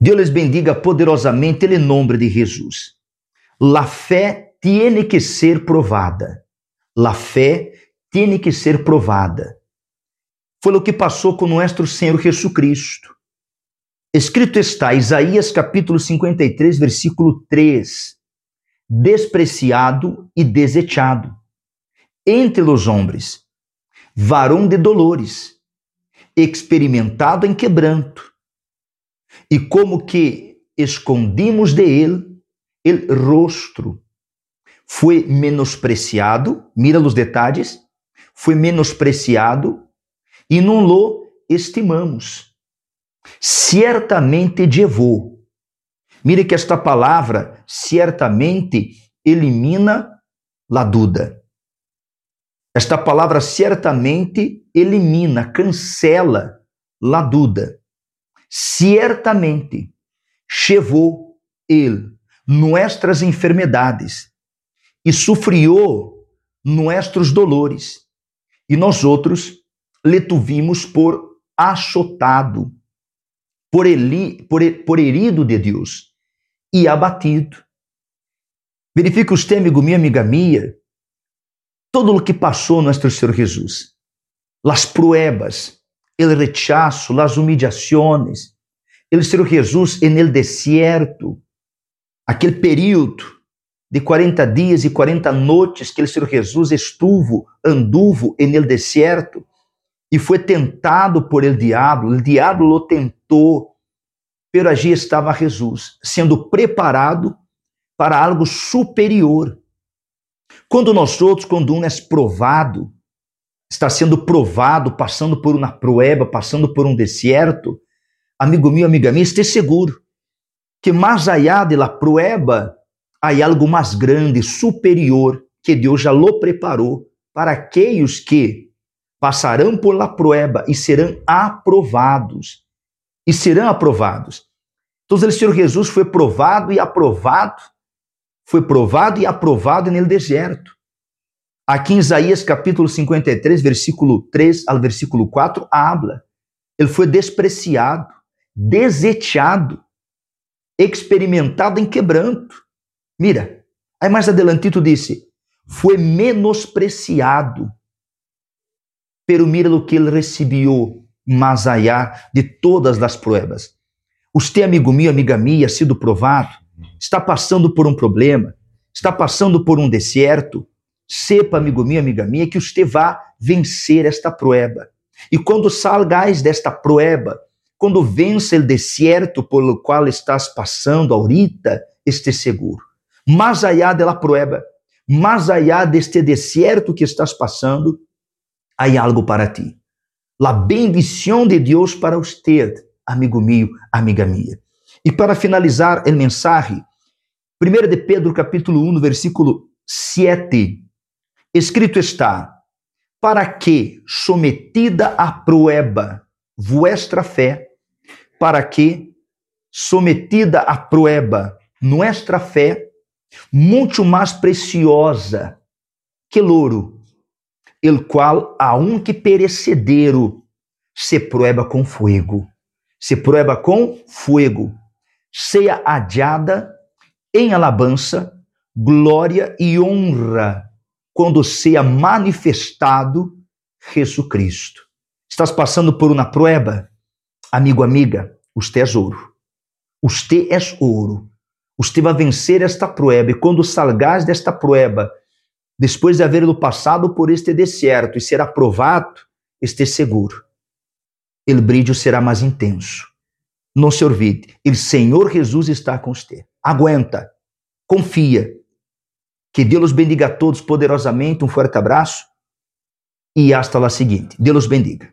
Deus les bendiga poderosamente em nome de Jesus. La fé tiene que ser provada. La fé tiene que ser provada. Foi o que passou com nosso Senhor Jesus Cristo. Escrito está, Isaías capítulo 53, versículo 3: Despreciado e desechado entre os homens, varão de dolores, experimentado em quebranto, e como que escondimos de ele el rostro. Foi menospreciado, mira os detalhes, foi menospreciado e não lo estimamos. Certamente levou. Mire que esta palavra certamente elimina la dúvida. Esta palavra certamente elimina, cancela la dúvida. Certamente chevou ele nuestras enfermedades e sofrió nuestros dolores. E nós outros le tuvimos por achotado, por, por, por herido de Deus e abatido. Verifique usted, amigo meu, amiga minha, todo o que passou nosso Senhor Jesus, las pruebas, el rechazo, las humillaciones, el Senhor Jesus en el desierto, aquele período de 40 dias e 40 noites que o Senhor Jesus estuvo, anduvo en el desierto e foi tentado por el diabo, o diabo o tentou, pero allí estava Jesus, sendo preparado para algo superior. Quando nós outros, quando um é provado, está sendo provado, passando por uma prueba, passando por um deserto, amigo meu, amiga minha, esteja seguro que mais allá de la prueba há algo mais grande, superior, que Deus já lo preparou para aqueles que passarão por la prueba e serão aprovados. E serão aprovados. Então, o Senhor Jesus foi provado e aprovado foi provado e aprovado no deserto. Aqui em Isaías capítulo 53, versículo 3 ao versículo 4, habla. Ele foi despreciado, desechado, experimentado em quebranto. Mira, aí mais adelantito disse, foi menospreciado. Pero mira o que ele recebeu mais allá de todas as pruebas. Você, amigo meu, amiga minha, sido provado, está passando por um problema, está passando por um deserto, sepa, amigo meu, amiga minha, que você vai vencer esta prueba. E quando salgais desta prueba, quando vence o deserto pelo qual estás passando ahorita, este seguro. Mais allá de la prueba, mais allá deste deserto que estás passando, há algo para ti. La bendição de Deus para usted, amigo meu, amiga minha. E para finalizar a mensagem, 1 de Pedro capítulo 1, versículo 7, escrito está, para que, sometida à prueba, vuestra fé, para que, sometida à prueba, nuestra fé, muito mais preciosa que louro, el qual, aunque perecedero, se prueba com fogo, se prueba com fogo, seja adiada em alabança, glória e honra quando seja manifestado Jesus Cristo. Estás passando por uma prueba? Amigo, amiga, você é ouro. Você é ouro. Você vai vencer esta prueba e quando salgares desta prueba, depois de haver passado por este deserto e ser aprovado, esteja seguro. O brilho será mais intenso. Não se olvide, o Senhor Jesus está com você. Aguenta, confia. Que Deus os bendiga a todos poderosamente. Um forte abraço e hasta lá seguinte. Deus os bendiga.